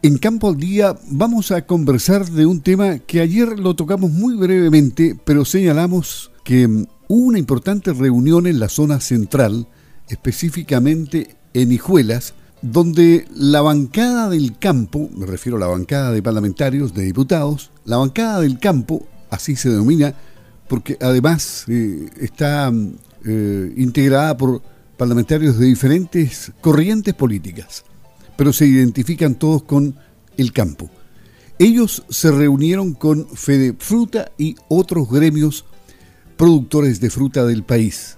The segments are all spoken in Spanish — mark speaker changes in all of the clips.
Speaker 1: En Campo al Día vamos a conversar de un tema que ayer lo tocamos muy brevemente, pero señalamos que mm, hubo una importante reunión en la zona central, específicamente en Hijuelas, donde la bancada del campo, me refiero a la bancada de parlamentarios, de diputados, la bancada del campo, así se denomina, porque además eh, está mm, eh, integrada por parlamentarios de diferentes corrientes políticas pero se identifican todos con el campo. Ellos se reunieron con Fede Fruta y otros gremios productores de fruta del país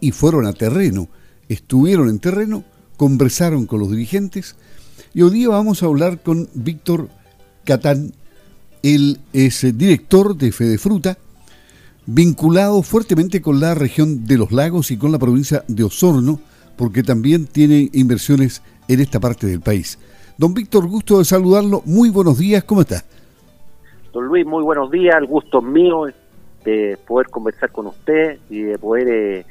Speaker 1: y fueron a terreno, estuvieron en terreno, conversaron con los dirigentes y hoy día vamos a hablar con Víctor Catán, él es director de Fede Fruta, vinculado fuertemente con la región de los lagos y con la provincia de Osorno, porque también tiene inversiones en esta parte del país. Don Víctor, gusto de saludarlo. Muy buenos días, ¿cómo está?
Speaker 2: Don Luis, muy buenos días. El gusto es mío de poder conversar con usted y de poder eh,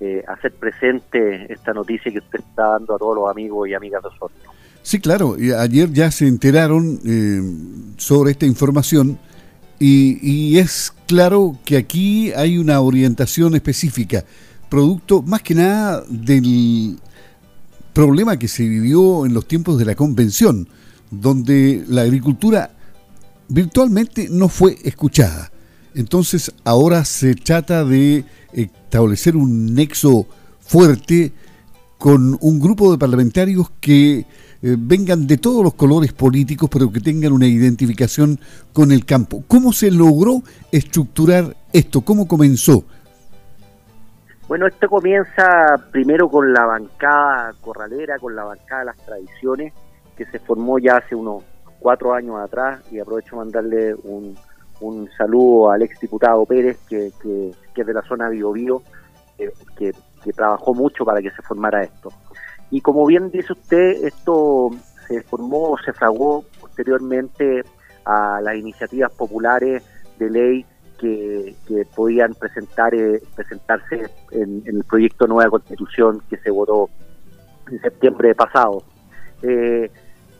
Speaker 2: eh, hacer presente esta noticia que usted está dando a todos los amigos y amigas de Osorno.
Speaker 1: Sí, claro. Ayer ya se enteraron eh, sobre esta información y, y es claro que aquí hay una orientación específica, producto más que nada del problema que se vivió en los tiempos de la convención, donde la agricultura virtualmente no fue escuchada. Entonces ahora se trata de establecer un nexo fuerte con un grupo de parlamentarios que eh, vengan de todos los colores políticos, pero que tengan una identificación con el campo. ¿Cómo se logró estructurar esto? ¿Cómo comenzó?
Speaker 2: Bueno, esto comienza primero con la bancada corralera, con la bancada de las tradiciones, que se formó ya hace unos cuatro años atrás, y aprovecho mandarle un, un saludo al ex diputado Pérez, que, que, es de la zona Biobío, eh, que, que trabajó mucho para que se formara esto. Y como bien dice usted, esto se formó, se fraguó posteriormente a las iniciativas populares de ley que, podían presentar eh, presentarse en, el proyecto Nueva Constitución que se votó en septiembre pasado. Eh,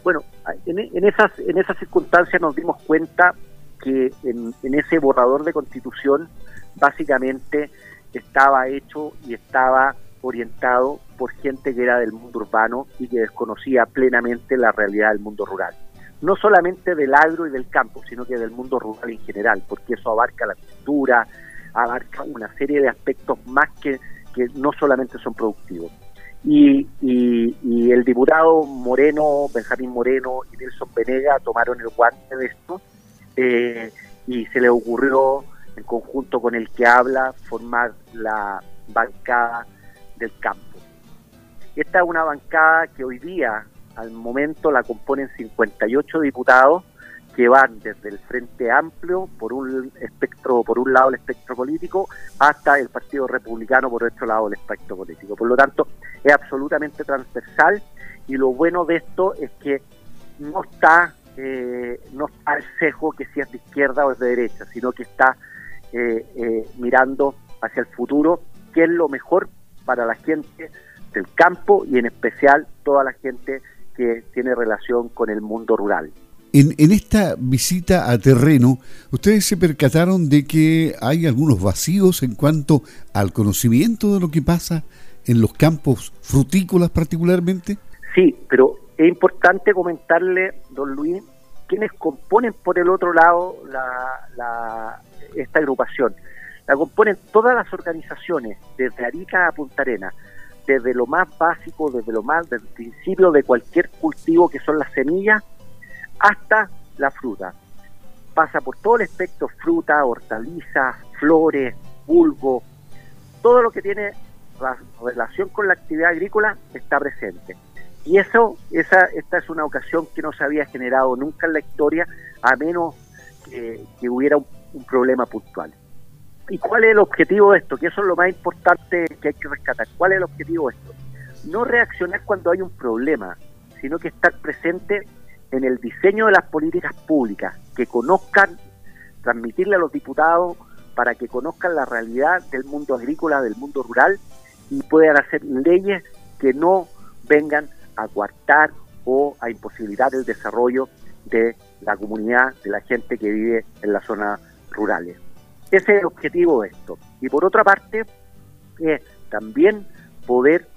Speaker 2: bueno, en, esas en esas circunstancias nos dimos cuenta que en ese borrador de Constitución básicamente estaba hecho y estaba orientado por gente que era del mundo urbano y que desconocía plenamente la realidad del mundo rural no solamente del agro y del campo, sino que del mundo rural en general, porque eso abarca la cultura, abarca una serie de aspectos más que, que no solamente son productivos. Y, y, el diputado Moreno, Benjamín Moreno y Nelson Venega tomaron el guante de esto eh, y se le ocurrió, en conjunto con el que habla, formar la bancada del campo. Esta es una bancada que hoy día al momento la componen 58 diputados que van desde el Frente Amplio por un espectro, por un lado el espectro político, hasta el Partido Republicano por otro lado el espectro político. Por lo tanto, es absolutamente transversal y lo bueno de esto es que no está eh, no está el cejo que si es de izquierda o es de derecha, sino que está eh, eh, mirando hacia el futuro, que es lo mejor para la gente del campo y en especial toda la gente que tiene relación con el mundo rural.
Speaker 1: En, en, esta visita a terreno, ¿ustedes se percataron de que hay algunos vacíos en cuanto al conocimiento de lo que pasa en los campos frutícolas particularmente?
Speaker 2: Sí, pero es importante comentarle, don Luis, quienes componen por el otro lado la, esta agrupación. La componen todas las organizaciones, desde Arica a Punta Arenas, desde lo más básico, desde lo más del principio de cualquier cultivo que son las semillas, hasta la fruta. Pasa por todo el espectro fruta, hortalizas, flores, bulbo, todo lo que tiene relación con la actividad agrícola está presente. Y eso, esa, esta es una ocasión que no se había generado nunca en la historia, a menos que, hubiera un problema puntual. ¿Y cuál es el objetivo de esto? Que eso es lo más importante que hay que rescatar. ¿Cuál es el objetivo de esto? No reaccionar cuando hay un problema, sino que estar presente en el diseño de las políticas públicas, que conozcan, transmitirle a los diputados para que conozcan la realidad del mundo agrícola, del mundo rural y puedan hacer leyes que no vengan a coartar o a imposibilitar el desarrollo de la comunidad, de la gente que vive en las zonas rurales. Ese es el objetivo de esto. Y por otra parte, es también poder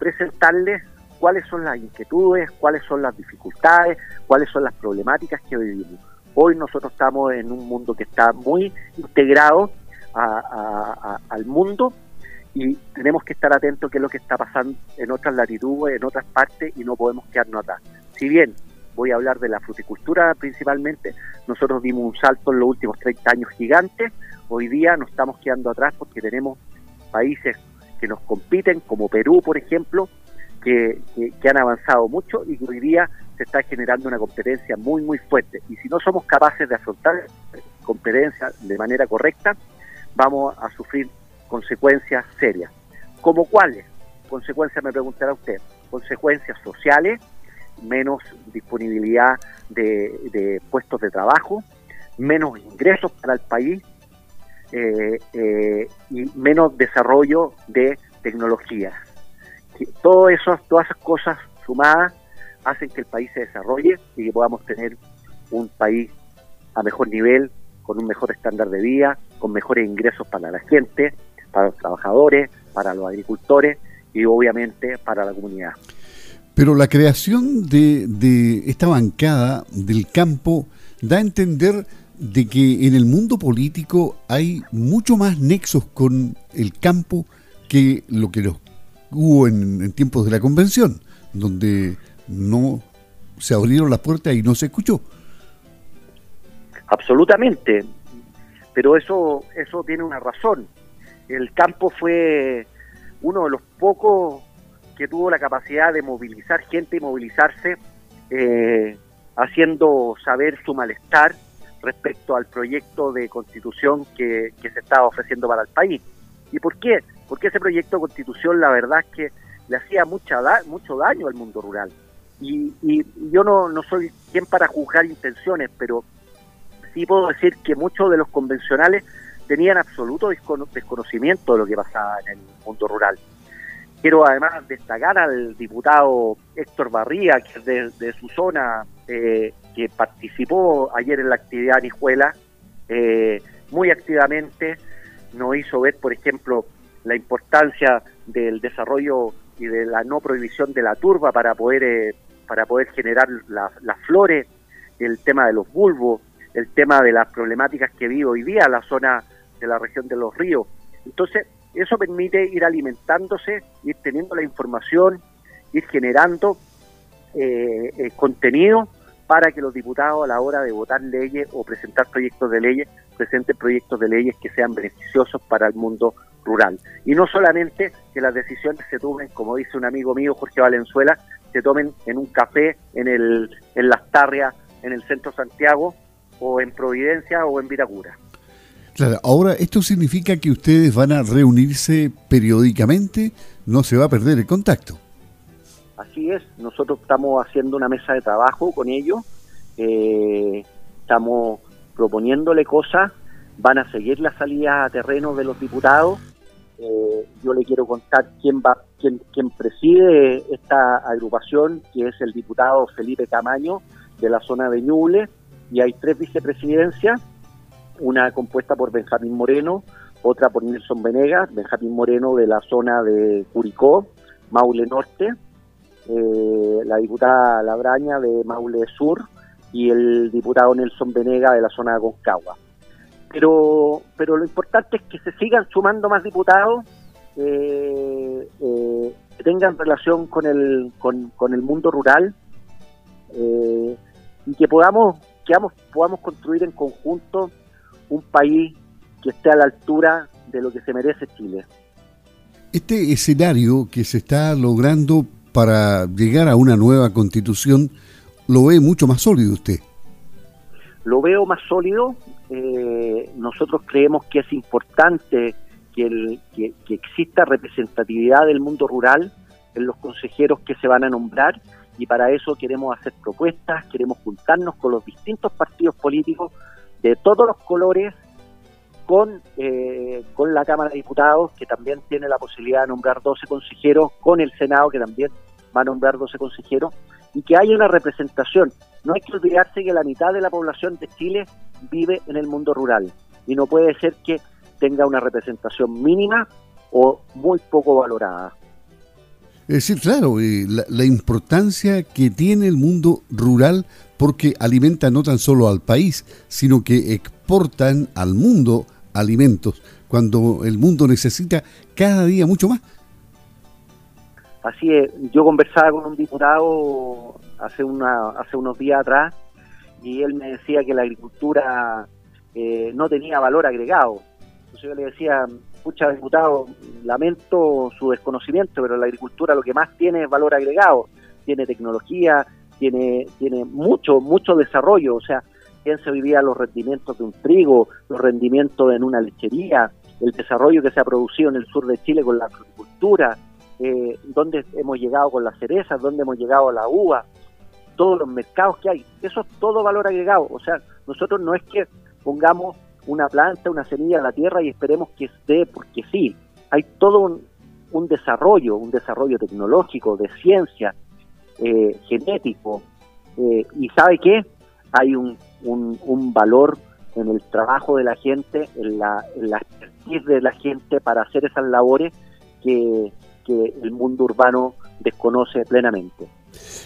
Speaker 2: presentarles cuáles son las inquietudes, cuáles son las dificultades, cuáles son las problemáticas que vivimos. Hoy nosotros estamos en un mundo que está muy integrado al mundo y tenemos que estar atentos a qué es lo que está pasando en otras latitudes, en otras partes y no podemos quedarnos atrás. Si bien voy a hablar de la fruticultura principalmente, nosotros dimos un salto en los últimos 30 años gigantes, hoy día nos estamos quedando atrás porque tenemos países que nos compiten, como Perú, por ejemplo, que, que, han avanzado mucho y que hoy día se está generando una competencia muy, muy fuerte. Y si no somos capaces de afrontar competencia de manera correcta, vamos a sufrir consecuencias serias. ¿Como cuáles? Consecuencias, me preguntará usted. Consecuencias sociales, menos disponibilidad de, puestos de trabajo, menos ingresos para el país eh, eh, y menos desarrollo de tecnologías. Todo eso, todas esas cosas sumadas hacen que el país se desarrolle y que podamos tener un país a mejor nivel, con un mejor estándar de vida, con mejores ingresos para la gente, para los trabajadores, para los agricultores y obviamente para la comunidad.
Speaker 1: Pero la creación de, de esta bancada del campo da a entender de que en el mundo político hay mucho más nexos con el campo que lo que hubo en, tiempos de la convención, donde no se abrieron las puertas y no se escuchó.
Speaker 2: Absolutamente, pero eso, eso tiene una razón el campo fue uno de los pocos que tuvo la capacidad de movilizar gente y movilizarse, eh, haciendo saber su malestar respecto al proyecto de constitución que, se estaba ofreciendo para el país. ¿Y por qué? Porque ese proyecto de constitución, la verdad es que le hacía mucha mucho daño al mundo rural. Y, y yo no, no soy quien para juzgar intenciones, pero sí puedo decir que muchos de los convencionales tenían absoluto desconocimiento de lo que pasaba en el mundo rural. Quiero además destacar al diputado Héctor Barría, que es de, su zona, eh, que participó ayer en la actividad en Hijuela, eh, muy activamente, nos hizo ver, por ejemplo, la importancia del desarrollo y de la no prohibición de la turba para poder, eh, para poder generar las flores, el tema de los bulbos, el tema de las problemáticas que vive hoy día la zona de la región de los ríos. Entonces, eso permite ir alimentándose, ir teniendo la información, ir generando eh, eh, contenido para que los diputados a la hora de votar leyes o presentar proyectos de leyes presenten proyectos de leyes que sean beneficiosos para el mundo rural. Y no solamente que las decisiones se tomen, como dice un amigo mío, Jorge Valenzuela, se tomen en un café en, el, en Las Tarrias, en el centro Santiago, o en Providencia o en Viracura.
Speaker 1: Claro, ahora esto significa que ustedes van a reunirse periódicamente, no se va a perder el contacto.
Speaker 2: Así es, nosotros estamos haciendo una mesa de trabajo con ellos, eh, estamos proponiéndole cosas, van a seguir la salida a terreno de los diputados. Eh, yo le quiero contar quién va, quién preside esta agrupación, que es el diputado Felipe Camaño de la zona de Ñuble, y hay tres vicepresidencias una compuesta por Benjamín Moreno, otra por Nelson Venegas, Benjamín Moreno de la zona de Curicó, Maule Norte, eh, la diputada Labraña de Maule Sur y el diputado Nelson Venega de la zona de Concagua. Pero, pero lo importante es que se sigan sumando más diputados eh, eh, que tengan relación con el, con, con el mundo rural y que podamos, que podamos construir en conjunto un país que esté a la altura de lo que se merece Chile.
Speaker 1: Este escenario que se está logrando para llegar a una nueva constitución, ¿lo ve mucho más sólido usted?
Speaker 2: Lo veo más sólido. Eh, nosotros creemos que es importante que, el, que, que exista representatividad del mundo rural en los consejeros que se van a nombrar y para eso queremos hacer propuestas, queremos juntarnos con los distintos partidos políticos de todos los colores con, eh, con la Cámara de Diputados, que también tiene la posibilidad de nombrar 12 consejeros, con el Senado, que también va a nombrar 12 consejeros, y que haya una representación. No hay que olvidarse que la mitad de la población de Chile vive en el mundo rural y no puede ser que tenga una representación mínima o muy poco valorada.
Speaker 1: Es decir, claro, eh, la, importancia que tiene el mundo rural porque alimenta no tan solo al país, sino que exportan al mundo alimentos cuando el mundo necesita cada día mucho más.
Speaker 2: Así es, yo conversaba con un diputado hace, una, hace unos días atrás y él me decía que la agricultura eh, no tenía valor agregado. Entonces yo le decía, escucha, diputado, lamento su desconocimiento, pero la agricultura lo que más tiene es valor agregado, tiene tecnología, tiene, tiene mucho, mucho desarrollo, o sea, quién se vivía los rendimientos de un trigo, los rendimientos en una lechería, el desarrollo que se ha producido en el sur de Chile con la agricultura, eh, dónde hemos llegado con las cerezas, dónde hemos llegado a la uva, todos los mercados que hay, eso es todo valor agregado, o sea, nosotros no es que pongamos una planta, una semilla a la tierra y esperemos que esté porque sí. Hay todo un, desarrollo, un desarrollo tecnológico, de ciencia, eh, genético. Eh, y ¿sabe qué? Hay un, un, valor en el trabajo de la gente, en la, en la expertise de la gente para hacer esas labores que, el mundo urbano desconoce plenamente.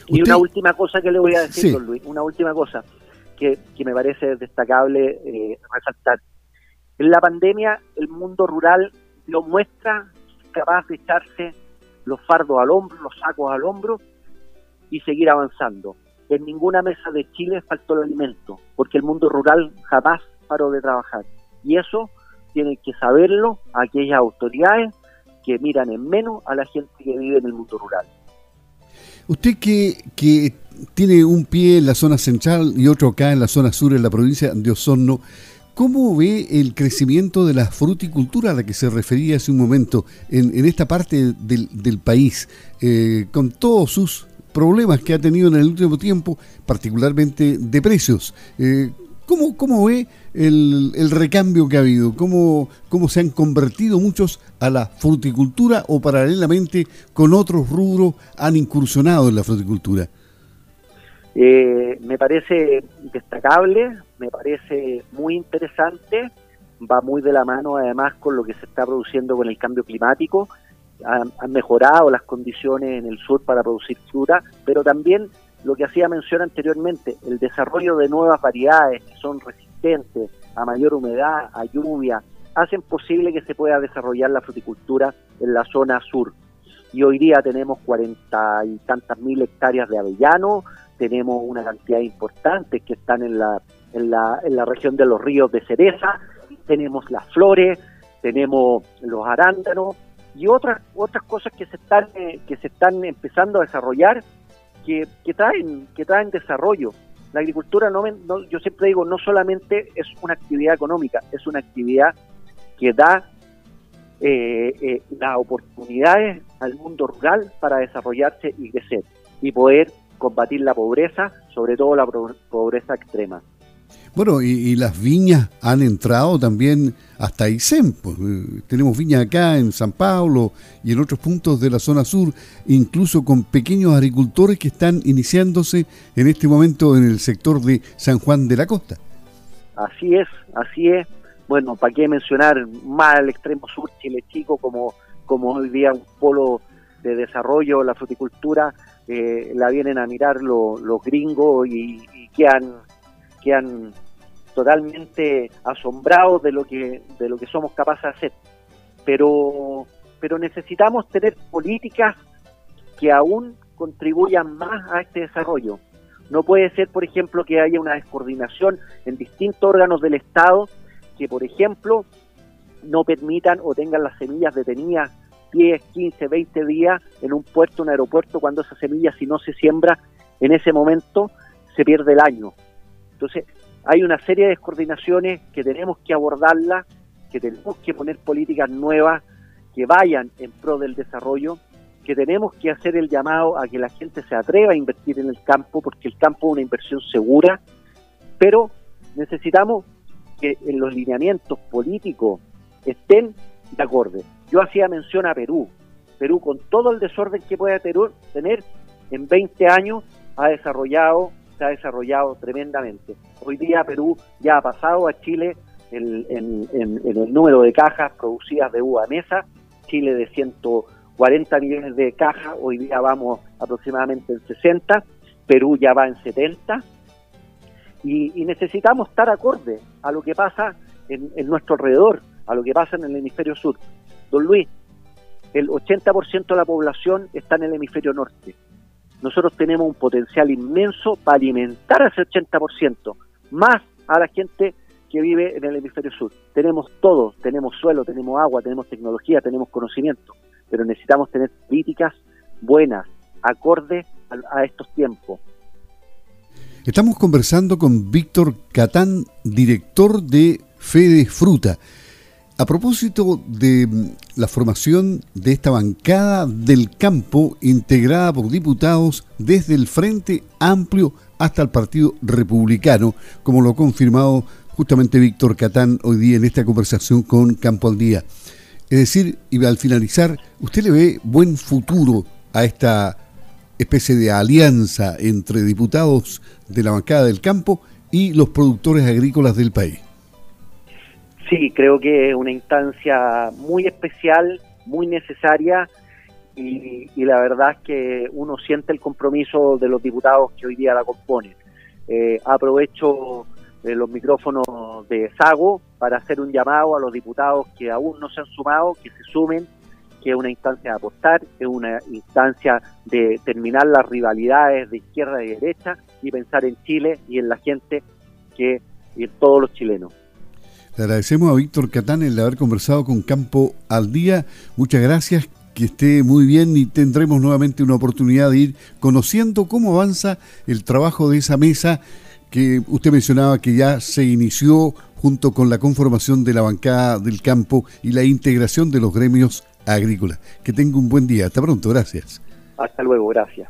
Speaker 2: Y una última cosa que le voy a decir, don Luis, una última cosa que, me parece destacable eh, resaltar. En la pandemia el mundo rural lo muestra capaz de echarse los fardos al hombro, los sacos al hombro y seguir avanzando. En ninguna mesa de Chile faltó el alimento, porque el mundo rural jamás paró de trabajar. Y eso tienen que saberlo aquellas autoridades que miran en menos a la gente que vive en el mundo rural.
Speaker 1: Usted que, que tiene un pie en la zona central y otro acá en la zona sur, en la provincia de Osorno. ¿Cómo ve el crecimiento de la fruticultura a la que se refería hace un momento en, esta parte del, país, eh, con todos sus problemas que ha tenido en el último tiempo, particularmente de precios? Eh, ¿cómo, ¿Cómo ve el, el, recambio que ha habido? ¿Cómo, ¿Cómo se han convertido muchos a la fruticultura o paralelamente con otros rubros han incursionado en la fruticultura?
Speaker 2: Eh, me parece destacable, me parece muy interesante, va muy de la mano además con lo que se está produciendo con el cambio climático. Han, mejorado las condiciones en el sur para producir fruta, pero también lo que hacía mención anteriormente, el desarrollo de nuevas variedades que son resistentes a mayor humedad, a lluvia, hacen posible que se pueda desarrollar la fruticultura en la zona sur. Y hoy día tenemos cuarenta y tantas mil hectáreas de avellano, tenemos una cantidad importante que están en la, en la, en la región de los ríos de cereza, tenemos las flores, tenemos los arándanos y otras otras cosas que se están eh, que se están empezando a desarrollar que, que traen que traen desarrollo. La agricultura no, yo siempre digo no solamente es una actividad económica, es una actividad que da eh, eh, las oportunidades al mundo rural para desarrollarse y crecer y poder combatir la pobreza, sobre todo la pobreza extrema.
Speaker 1: Bueno, y, las viñas han entrado también hasta Aysén. Pues, eh, tenemos viñas acá en San Pablo y en otros puntos de la zona sur, incluso con pequeños agricultores que están iniciándose en este momento en el sector de San Juan de la Costa.
Speaker 2: Así es, así es. Bueno, ¿para qué mencionar más al extremo sur Chile Chico como, como hoy día un polo de desarrollo, la fruticultura, eh, la vienen a mirar los gringos y, y quedan, quedan totalmente asombrados de lo que de lo que somos capaces de hacer pero pero necesitamos tener políticas que aún contribuyan más a este desarrollo no puede ser por ejemplo que haya una descoordinación en distintos órganos del estado que por ejemplo no permitan o tengan las semillas detenidas 10, 15, 20 días en un puerto, un aeropuerto, cuando esa semilla, si no se siembra en ese momento, se pierde el año. Entonces, hay una serie de descoordinaciones que tenemos que abordarlas, que tenemos que poner políticas nuevas que vayan en pro del desarrollo, que tenemos que hacer el llamado a que la gente se atreva a invertir en el campo, porque el campo es una inversión segura, pero necesitamos que en los lineamientos políticos estén de acuerdo. Yo hacía mención a Perú. Perú, con todo el desorden que puede tener, en 20 años ha desarrollado, se ha desarrollado tremendamente. Hoy día Perú ya ha pasado a Chile en, el número de cajas producidas de uva mesa, Chile de 140 millones de cajas, hoy día vamos aproximadamente en 60, Perú ya va en 70, y, necesitamos estar acorde a lo que pasa en, nuestro alrededor, a lo que pasa en el hemisferio sur. Don Luis, el 80% de la población está en el hemisferio norte. Nosotros tenemos un potencial inmenso para alimentar a ese 80%, más a la gente que vive en el hemisferio sur. Tenemos todo, tenemos suelo, tenemos agua, tenemos tecnología, tenemos conocimiento, pero necesitamos tener políticas buenas, acorde a, estos tiempos.
Speaker 1: Estamos conversando con Víctor Catán, director de Fede Fruta. A propósito de mm, la formación de esta bancada del campo integrada por diputados desde el Frente Amplio hasta el Partido Republicano, como lo ha confirmado justamente Víctor Catán hoy día en esta conversación con Campo al Día. Es decir, y al finalizar, ¿usted le ve buen futuro a esta especie de alianza entre diputados de la bancada del campo y los productores agrícolas del país?
Speaker 2: Sí, creo que es una instancia muy especial, muy necesaria y, la verdad es que uno siente el compromiso de los diputados que hoy día la componen. Eh, aprovecho los micrófonos de Sago para hacer un llamado a los diputados que aún no se han sumado, que se sumen, que es una instancia de apostar, es una instancia de terminar las rivalidades de izquierda y derecha y pensar en Chile y en la gente que y en todos los chilenos.
Speaker 1: Le agradecemos a Víctor Catán el haber conversado con Campo al Día. Muchas gracias, que esté muy bien y tendremos nuevamente una oportunidad de ir conociendo cómo avanza el trabajo de esa mesa que usted mencionaba que ya se inició junto con la conformación de la bancada del campo y la integración de los gremios agrícolas. Que tenga un buen día. Hasta pronto. Gracias.
Speaker 2: Hasta luego. Gracias.